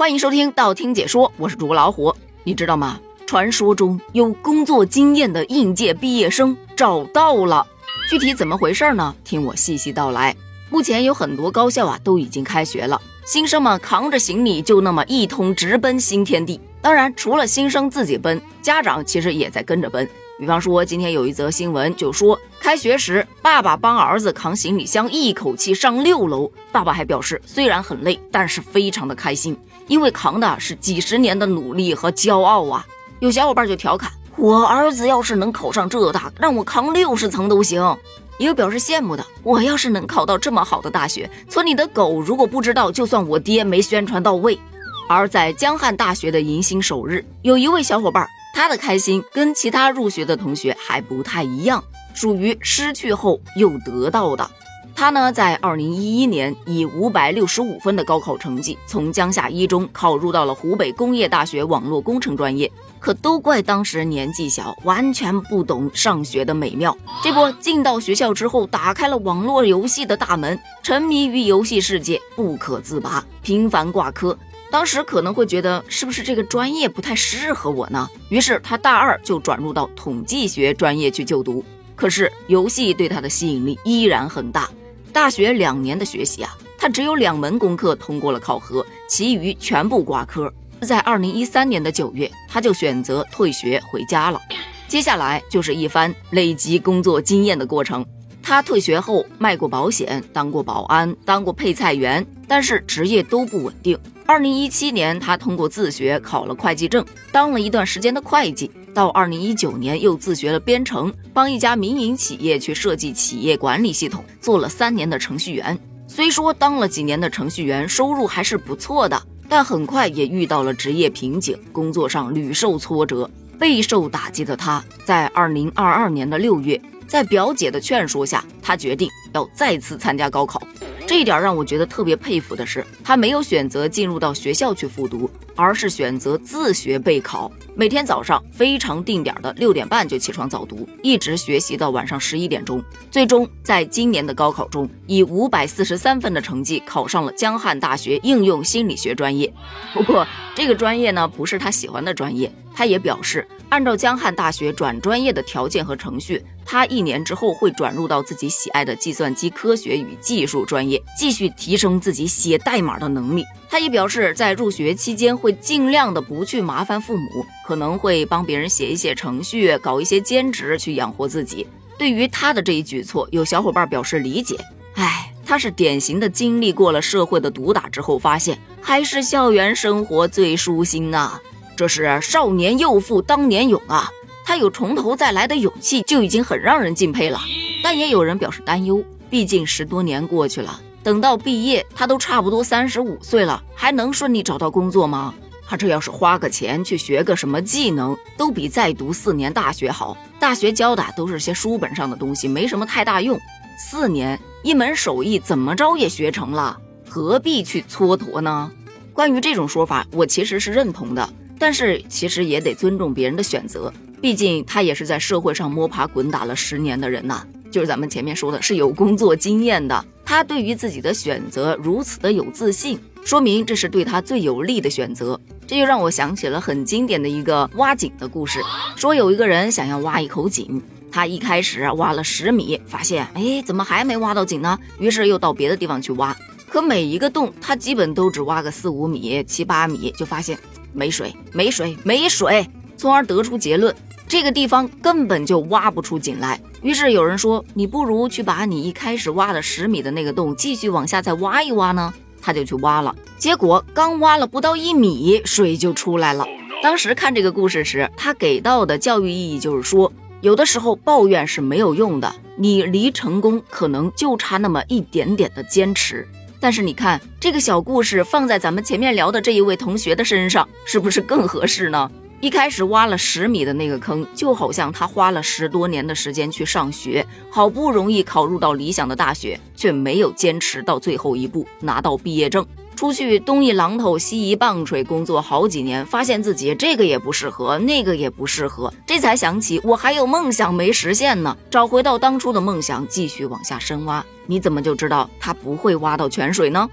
欢迎收听道听解说，我是主播老虎。你知道吗？传说中有工作经验的应届毕业生找到了，具体怎么回事呢？听我细细道来。目前有很多高校啊都已经开学了，新生们扛着行李就那么一通直奔新天地。当然，除了新生自己奔，家长其实也在跟着奔。比方说，今天有一则新闻就说，开学时爸爸帮儿子扛行李箱，一口气上六楼。爸爸还表示，虽然很累，但是非常的开心，因为扛的是几十年的努力和骄傲啊。有小伙伴就调侃，我儿子要是能考上浙大，让我扛六十层都行。也有表示羡慕的，我要是能考到这么好的大学，村里的狗如果不知道，就算我爹没宣传到位。而在江汉大学的迎新首日，有一位小伙伴。他的开心跟其他入学的同学还不太一样，属于失去后又得到的。他呢，在二零一一年以五百六十五分的高考成绩，从江夏一中考入到了湖北工业大学网络工程专业。可都怪当时年纪小，完全不懂上学的美妙。这不，进到学校之后，打开了网络游戏的大门，沉迷于游戏世界不可自拔，频繁挂科。当时可能会觉得是不是这个专业不太适合我呢？于是他大二就转入到统计学专业去就读。可是游戏对他的吸引力依然很大。大学两年的学习啊，他只有两门功课通过了考核，其余全部挂科。在二零一三年的九月，他就选择退学回家了。接下来就是一番累积工作经验的过程。他退学后卖过保险，当过保安，当过配菜员，但是职业都不稳定。二零一七年，他通过自学考了会计证，当了一段时间的会计。到二零一九年，又自学了编程，帮一家民营企业去设计企业管理系统，做了三年的程序员。虽说当了几年的程序员，收入还是不错的，但很快也遇到了职业瓶颈，工作上屡受挫折，备受打击的他，在二零二二年的六月。在表姐的劝说下，他决定要再次参加高考。这一点让我觉得特别佩服的是，他没有选择进入到学校去复读，而是选择自学备考。每天早上非常定点的六点半就起床早读，一直学习到晚上十一点钟。最终在今年的高考中，以五百四十三分的成绩考上了江汉大学应用心理学专业。不过这个专业呢，不是他喜欢的专业。他也表示，按照江汉大学转专业的条件和程序，他一年之后会转入到自己喜爱的计算机科学与技术专业，继续提升自己写代码的能力。他也表示，在入学期间会尽量的不去麻烦父母，可能会帮别人写一写程序，搞一些兼职去养活自己。对于他的这一举措，有小伙伴表示理解。唉，他是典型的经历过了社会的毒打之后，发现还是校园生活最舒心呐。这是少年幼妇当年勇啊！他有从头再来的勇气，就已经很让人敬佩了。但也有人表示担忧，毕竟十多年过去了，等到毕业，他都差不多三十五岁了，还能顺利找到工作吗？他这要是花个钱去学个什么技能，都比再读四年大学好。大学教的都是些书本上的东西，没什么太大用。四年一门手艺，怎么着也学成了，何必去蹉跎呢？关于这种说法，我其实是认同的。但是其实也得尊重别人的选择，毕竟他也是在社会上摸爬滚打了十年的人呐。就是咱们前面说的，是有工作经验的。他对于自己的选择如此的有自信，说明这是对他最有利的选择。这就让我想起了很经典的一个挖井的故事。说有一个人想要挖一口井，他一开始挖了十米，发现哎怎么还没挖到井呢？于是又到别的地方去挖，可每一个洞他基本都只挖个四五米、七八米，就发现。没水，没水，没水，从而得出结论，这个地方根本就挖不出井来。于是有人说，你不如去把你一开始挖了十米的那个洞继续往下再挖一挖呢？他就去挖了，结果刚挖了不到一米，水就出来了。当时看这个故事时，他给到的教育意义就是说，有的时候抱怨是没有用的，你离成功可能就差那么一点点的坚持。但是你看这个小故事放在咱们前面聊的这一位同学的身上，是不是更合适呢？一开始挖了十米的那个坑，就好像他花了十多年的时间去上学，好不容易考入到理想的大学，却没有坚持到最后一步拿到毕业证。出去东一榔头西一棒槌工作好几年，发现自己这个也不适合，那个也不适合，这才想起我还有梦想没实现呢。找回到当初的梦想，继续往下深挖。你怎么就知道他不会挖到泉水呢？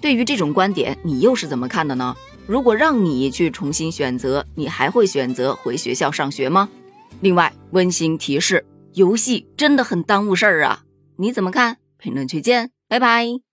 对于这种观点，你又是怎么看的呢？如果让你去重新选择，你还会选择回学校上学吗？另外，温馨提示：游戏真的很耽误事儿啊！你怎么看？评论区见，拜拜。